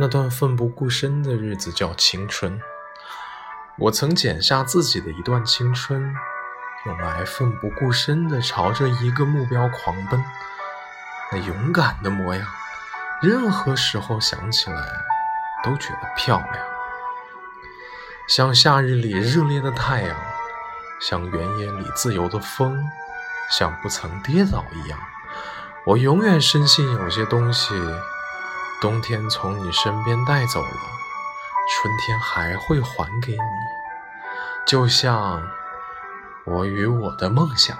那段奋不顾身的日子叫青春。我曾剪下自己的一段青春，用来奋不顾身地朝着一个目标狂奔。那勇敢的模样，任何时候想起来都觉得漂亮。像夏日里热烈的太阳，像原野里自由的风，像不曾跌倒一样。我永远深信，有些东西。冬天从你身边带走了，春天还会还给你，就像我与我的梦想。